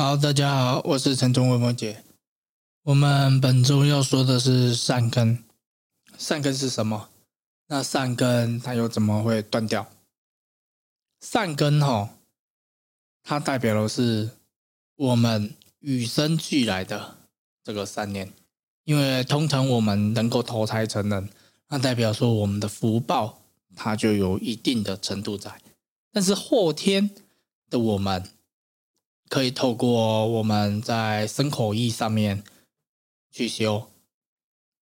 好，大家好，我是陈忠文摩姐。我们本周要说的是善根。善根是什么？那善根它又怎么会断掉？善根哈，它代表的是我们与生俱来的这个善念，因为通常我们能够投胎成人，那代表说我们的福报它就有一定的程度在，但是后天的我们。可以透过我们在身口意上面去修，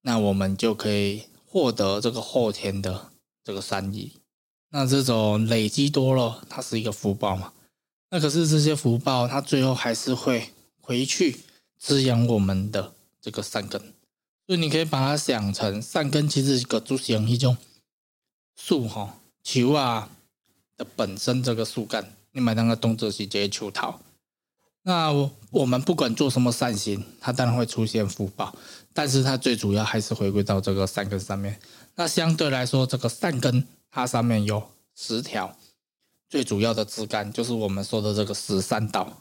那我们就可以获得这个后天的这个善意。那这种累积多了，它是一个福报嘛？那可是这些福报，它最后还是会回去滋养我们的这个善根。所以你可以把它想成善根，其实是一个就是一种树哈球啊的本身这个树干，你买那个动作是接球桃。那我们不管做什么善行，它当然会出现福报，但是它最主要还是回归到这个善根上面。那相对来说，这个善根它上面有十条，最主要的枝干就是我们说的这个十三道。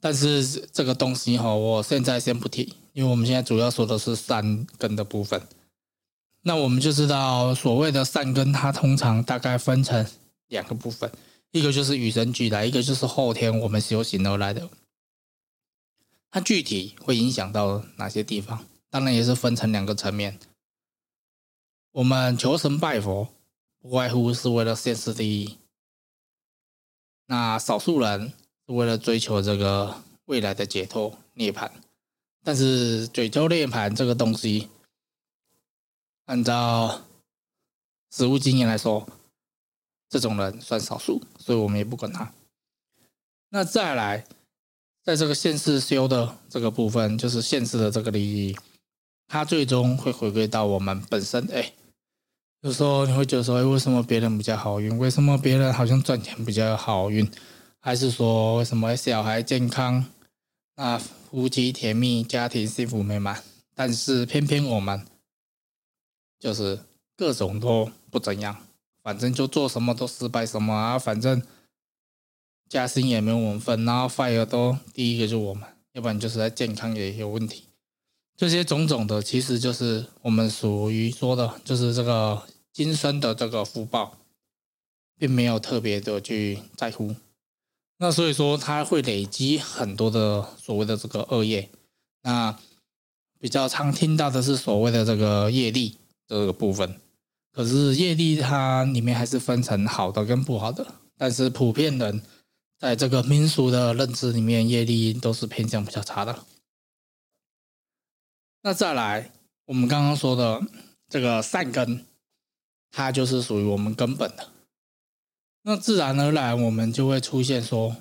但是这个东西哈，我现在先不提，因为我们现在主要说的是善根的部分。那我们就知道，所谓的善根，它通常大概分成两个部分，一个就是与生俱来，一个就是后天我们修行而来的。它具体会影响到哪些地方？当然也是分成两个层面。我们求神拜佛，不外乎是为了现实利益。那少数人是为了追求这个未来的解脱涅槃。但是追求涅槃这个东西，按照实物经验来说，这种人算少数，所以我们也不管他。那再来。在这个现世修的这个部分，就是现世的这个利益，它最终会回归到我们本身。哎，有时候你会觉得说，哎，为什么别人比较好运？为什么别人好像赚钱比较好运？还是说，为什么小孩健康，那夫妻甜蜜，家庭幸福美满？但是偏偏我们就是各种都不怎样，反正就做什么都失败什么啊，反正。加薪也没有我们分，然后 fire 都第一个就是我们，要不然就是在健康也有问题。这些种种的，其实就是我们属于说的，就是这个今生的这个福报，并没有特别的去在乎。那所以说，它会累积很多的所谓的这个恶业。那比较常听到的是所谓的这个业力这个部分。可是业力它里面还是分成好的跟不好的，但是普遍人。在这个民俗的认知里面，业力都是偏向比较差的。那再来，我们刚刚说的这个善根，它就是属于我们根本的。那自然而然，我们就会出现说，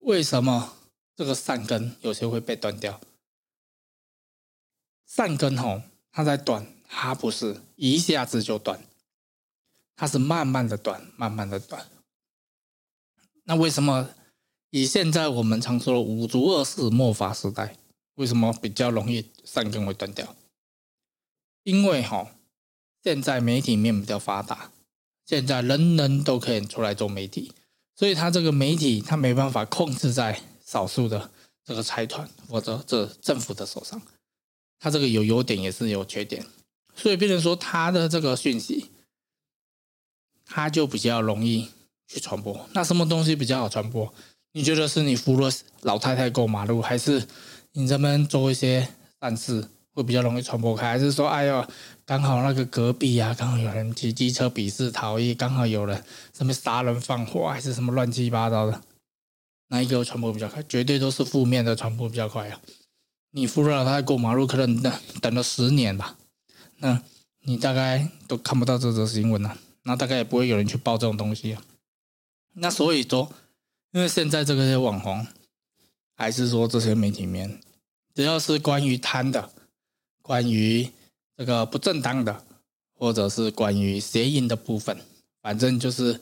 为什么这个善根有些会被断掉？善根吼，它在断，它不是一下子就断，它是慢慢的断，慢慢的断。那为什么以现在我们常说的五族二世末法时代，为什么比较容易善根会断掉？因为哈，现在媒体面比较发达，现在人人都可以出来做媒体，所以他这个媒体他没办法控制在少数的这个财团或者这政府的手上，他这个有优点也是有缺点，所以变成说他的这个讯息，他就比较容易。去传播，那什么东西比较好传播？你觉得是你扶了老太太过马路，还是你这边做一些善事会比较容易传播开？还是说，哎呦，刚好那个隔壁啊，刚好有人骑机车鄙视逃逸，刚好有人什么杀人放火，还是什么乱七八糟的？哪一个传播比较快？绝对都是负面的传播比较快啊！你扶了老太太过马路，可能等等了十年吧，那你大概都看不到这则新闻了，那大概也不会有人去报这种东西啊。那所以说，因为现在这个些网红，还是说这些媒体面，只要是关于贪的，关于这个不正当的，或者是关于谐音的部分，反正就是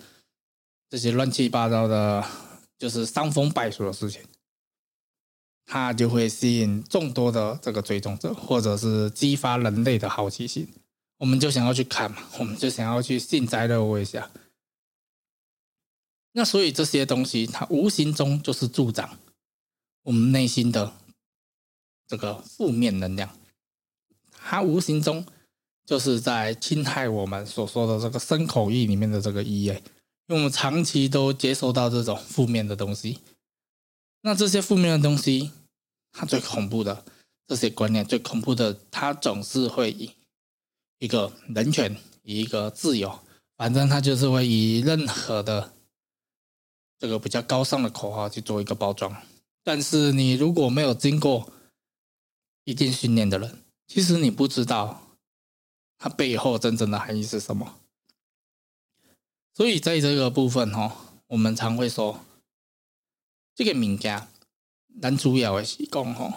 这些乱七八糟的，就是伤风败俗的事情，它就会吸引众多的这个追踪者，或者是激发人类的好奇心，我们就想要去看嘛，我们就想要去幸灾乐祸一下。那所以这些东西，它无形中就是助长我们内心的这个负面能量，它无形中就是在侵害我们所说的这个身口意里面的这个意，因为我们长期都接受到这种负面的东西。那这些负面的东西，它最恐怖的这些观念，最恐怖的，它总是会以一个人权，以一个自由，反正它就是会以任何的这个比较高尚的口号去做一个包装。但是你如果没有经过一定训练的人，其实你不知道它背后真正的含义是什么。所以在这个部分哈，我们常会说。这个名家男主角的是讲吼，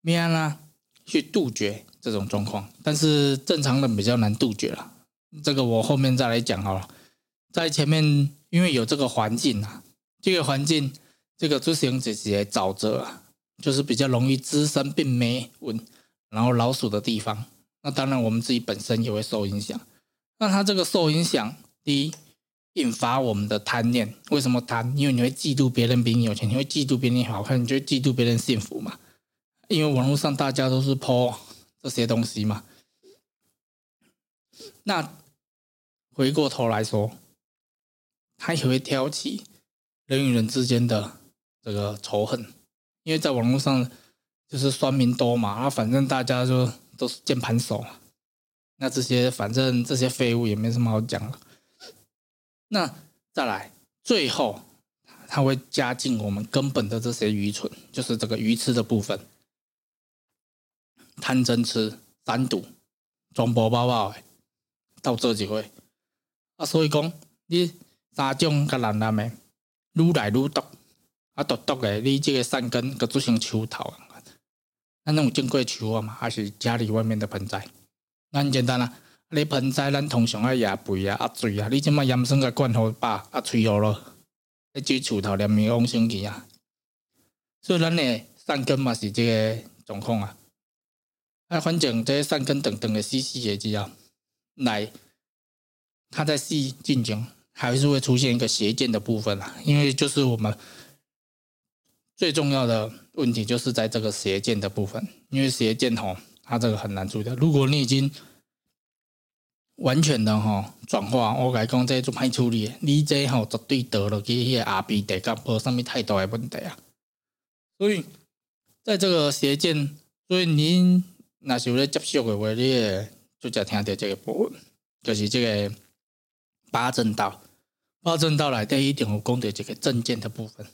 咩啦去杜绝这种状况，但是正常人比较难杜绝了。这个我后面再来讲好了。在前面，因为有这个环境啊，这个环境，这个出行这些沼泽啊，就是比较容易滋生病媒蚊，然后老鼠的地方。那当然，我们自己本身也会受影响。那它这个受影响，第一。引发我们的贪念，为什么贪？因为你会嫉妒别人比你有钱，你会嫉妒别人好看，你就嫉妒别人幸福嘛。因为网络上大家都是泼这些东西嘛。那回过头来说，他也会挑起人与人之间的这个仇恨，因为在网络上就是酸民多嘛，啊，反正大家就都是键盘手，那这些反正这些废物也没什么好讲了。那再来，最后它会加进我们根本的这些愚蠢，就是这个愚痴的部分，贪嗔痴三毒，装包包包，到这几回啊，所以讲你三种甲难难的，愈来愈毒，啊毒毒的，你这个善根个做成树头啊，那种正规树啊嘛，还是家里外面的盆栽，那很简单啦。你盆栽，咱通常爱野肥啊、压水啊。你即马盐酸甲灌好把啊，吹好咯。你煮厝头连面往生去啊。所以咱诶善根嘛是这个状况啊。啊，反正这善根等等的细细节之后，来，它在细进程还是会出现一个邪见的部分啊。因为就是我们最重要的问题就是在这个邪见的部分，因为邪见吼，它这个很难处理。如果你已经完全的哈转化，我来讲这做歹处理，你这吼绝对得了去迄个阿 B 地甲无啥物太大的问题啊。所以在这个邪见，所以您若是有咧接受的话，你就只听到这个部分，就是这个八正道。八正道来第一点，我讲的这个正见的部分。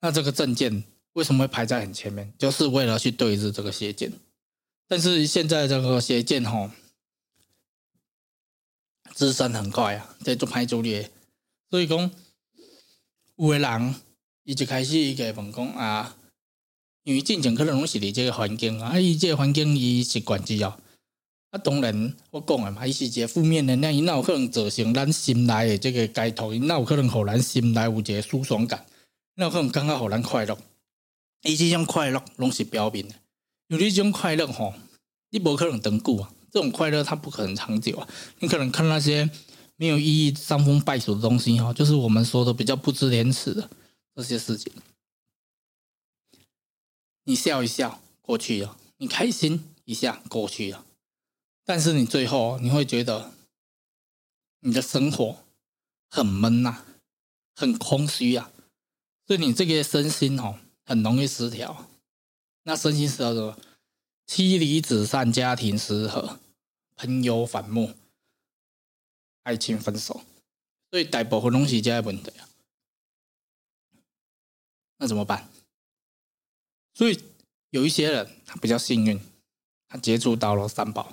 那这个正见为什么会排在很前面？就是为了去对峙这个邪见。但是现在这个邪见吼。滋生很快啊，在做歹处理，所以讲有的人伊就开始伊个问讲啊，因为进前可能拢是伫这个环境啊，伊这个环境伊习惯之后，啊当然我讲诶嘛，伊是一个负面能量，伊哪有可能造成咱心内诶这个解脱，伊哪有可能互咱心内有一个舒爽感，那有可能感觉互咱快乐？伊即种快乐拢是表面诶，有你种快乐吼，你无可能长久啊。这种快乐它不可能长久啊！你可能看那些没有意义、伤风败俗的东西哈，就是我们说的比较不知廉耻的这些事情。你笑一笑过去了，你开心一下过去了，但是你最后你会觉得你的生活很闷呐，很空虚啊，所以你这个身心哦很容易失调。那身心失调什么？妻离子散，家庭失和，朋友反目，爱情分手，所以大部分拢是这问题啊。那怎么办？所以有一些人他比较幸运，他接触到了三宝，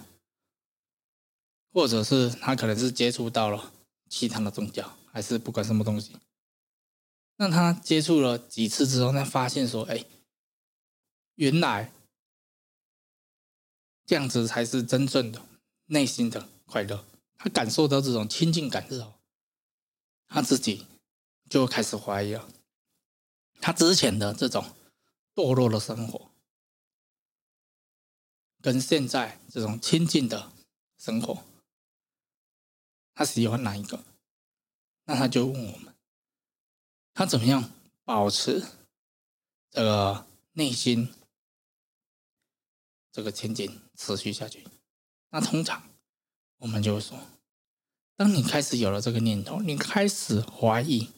或者是他可能是接触到了其他的宗教，还是不管什么东西。那他接触了几次之后，他发现说：“哎，原来。”这样子才是真正的内心的快乐。他感受到这种亲近感之后，他自己就开始怀疑了。他之前的这种堕落的生活，跟现在这种亲近的生活，他喜欢哪一个？那他就问我们：他怎么样保持这个内心这个前景持续下去。那通常我们就会说，当你开始有了这个念头，你开始怀疑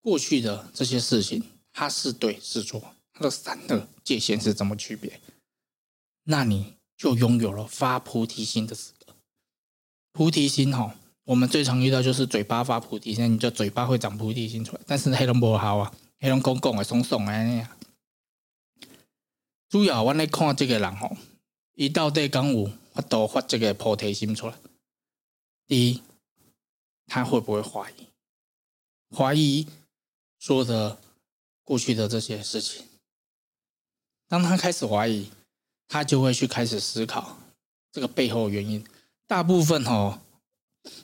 过去的这些事情，它是对是错，它的善恶界限是怎么区别，那你就拥有了发菩提心的资格。菩提心哈，我们最常遇到就是嘴巴发菩提心，你就嘴巴会长菩提心出来，但是黑龙不好啊，黑龙公公的松松啊那样。主要我来看这个人吼，伊到底讲有发度发这个菩提心出来。第一，他会不会怀疑？怀疑说的过去的这些事情。当他开始怀疑，他就会去开始思考这个背后原因。大部分哦，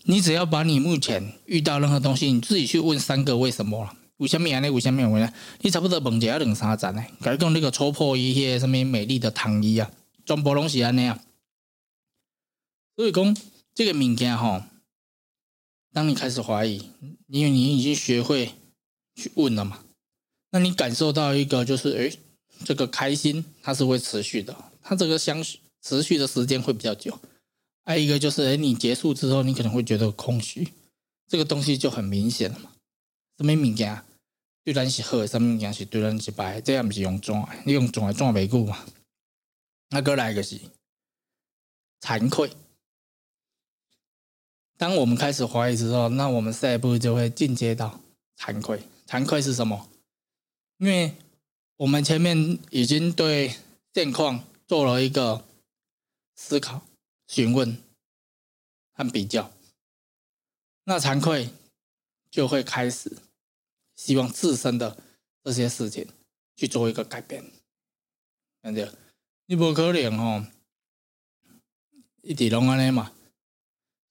你只要把你目前遇到任何东西，你自己去问三个为什么了。为什么安尼？为什么安尼？你差不多问一下两三站呢？甲你讲那个戳破一些什么美丽的糖衣啊，全部拢是安尼啊。所以讲这个物件吼，当你开始怀疑，因为你已经学会去问了嘛，那你感受到一个就是，诶，这个开心它是会持续的，它这个相持续的时间会比较久。还有一个就是，哎，你结束之后，你可能会觉得空虚，这个东西就很明显了嘛。什么物件？对咱是好，什么物件是对咱是歹？这样不是用转，你用转转袂久嘛？那过来就是惭愧。当我们开始怀疑之后，那我们下一步就会进阶到惭愧。惭愧是什么？因为我们前面已经对现况做了一个思考、询问和比较，那惭愧就会开始。希望自身的这些事情去做一个改变，看见？你不可能哦，一直拢安尼嘛。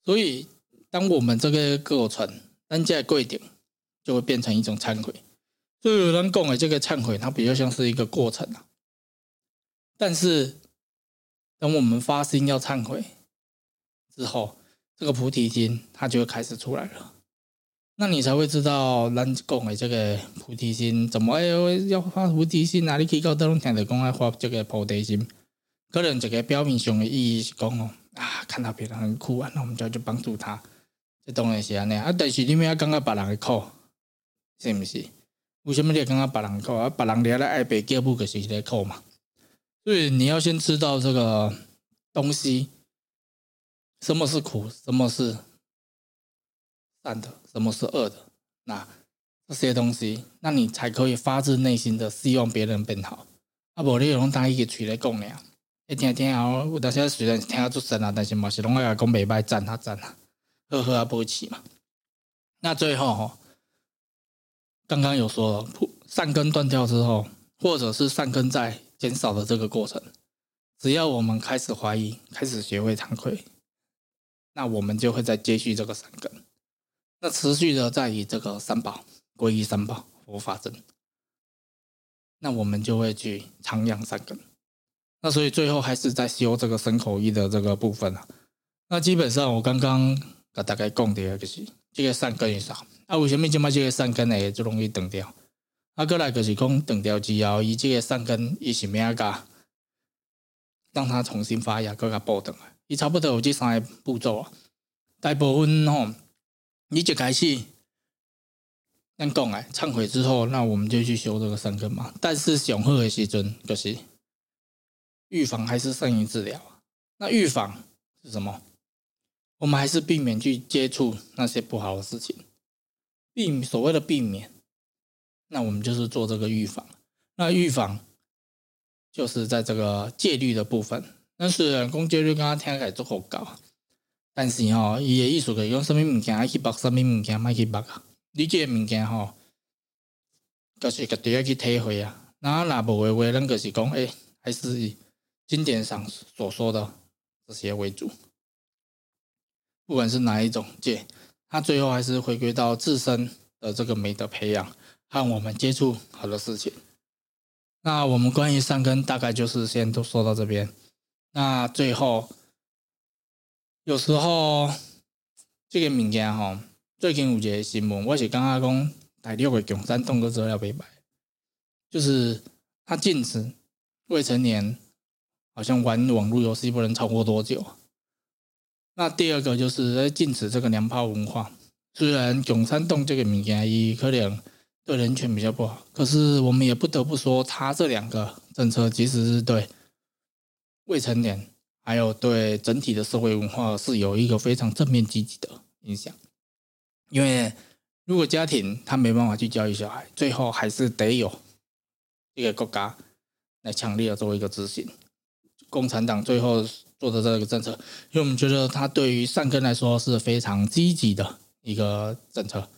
所以，当我们这个过程，单价贵点，就会变成一种忏悔。所以有人讲的这个忏悔，它比较像是一个过程啊。但是，等我们发心要忏悔之后，这个菩提心它就会开始出来了。那你才会知道咱讲的这个菩提心怎么哎要发菩提心哪里可以搞到拢听着讲爱发这个菩提心？可能这个表面上的意义是讲哦啊，看到别人很苦啊，那我们就要去帮助他，这当然是安尼啊。但是你们要感觉别人的苦，是不是？为什么你要感觉别人苦啊？别人了爱被叫不就是在苦嘛？对你要先知道这个东西，什么是苦，什么是。善的，什么是恶的？那这些东西，那你才可以发自内心的希望别人变好。啊，无你用当一个嘴来讲呀，一听听啊，有当时虽然听得出声啊，但是嘛是拢爱讲袂歹，赞他赞啊，呵呵啊，不起嘛。那最后哈，刚刚有说了，善根断掉之后，或者是善根在减少的这个过程，只要我们开始怀疑，开始学会惭愧，那我们就会再接续这个善根。那持续的在以这个三宝皈依三宝佛法真，那我们就会去徜徉三根。那所以最后还是在修这个身口意的这个部分啊。那基本上我刚刚给大概讲的就是这个三根以上。那，为什么这么这个三根呢也就容易断掉？啊，过来就是讲断掉之后，伊这个三根伊是咩个？让它重新发芽，搁个补断啊。伊差不多有这三个步骤啊，大部分吼。你就开始，咱讲哎，忏悔之后，那我们就去修这个三根嘛。但是上好的时阵就是预防还是胜于治疗。那预防是什么？我们还是避免去接触那些不好的事情，避所谓的避免，那我们就是做这个预防。那预防就是在这个戒律的部分。但是公戒律刚刚听起来做好高。但是吼，伊诶意思个用什么物件爱去绑，什么物件莫去绑啊？你这个物件吼，就是家己要去体会啊。那若无诶话，咱就是讲，诶，还是以经典上所说的这些为主。不管是哪一种戒，它最后还是回归到自身的这个美德培养和我们接触好多事情。那我们关于善根，大概就是先都说到这边。那最后。有时候，这个物件吼，最近有一个新闻，我是刚刚讲大陆的共产党都做了袂歹，就是他禁止未成年好像玩网络游戏不能超过多久。那第二个就是在禁止这个娘炮文化。虽然永山洞这个物件伊可能对人权比较不好，可是我们也不得不说，他这两个政策其实是对未成年还有对整体的社会文化是有一个非常正面积极的影响。因为如果家庭他没办法去教育小孩，最后还是得有一个国家来强烈的做一个执行。共产党最后做的这个政策，因为我们觉得他对于善根来说是非常积极的一个政策。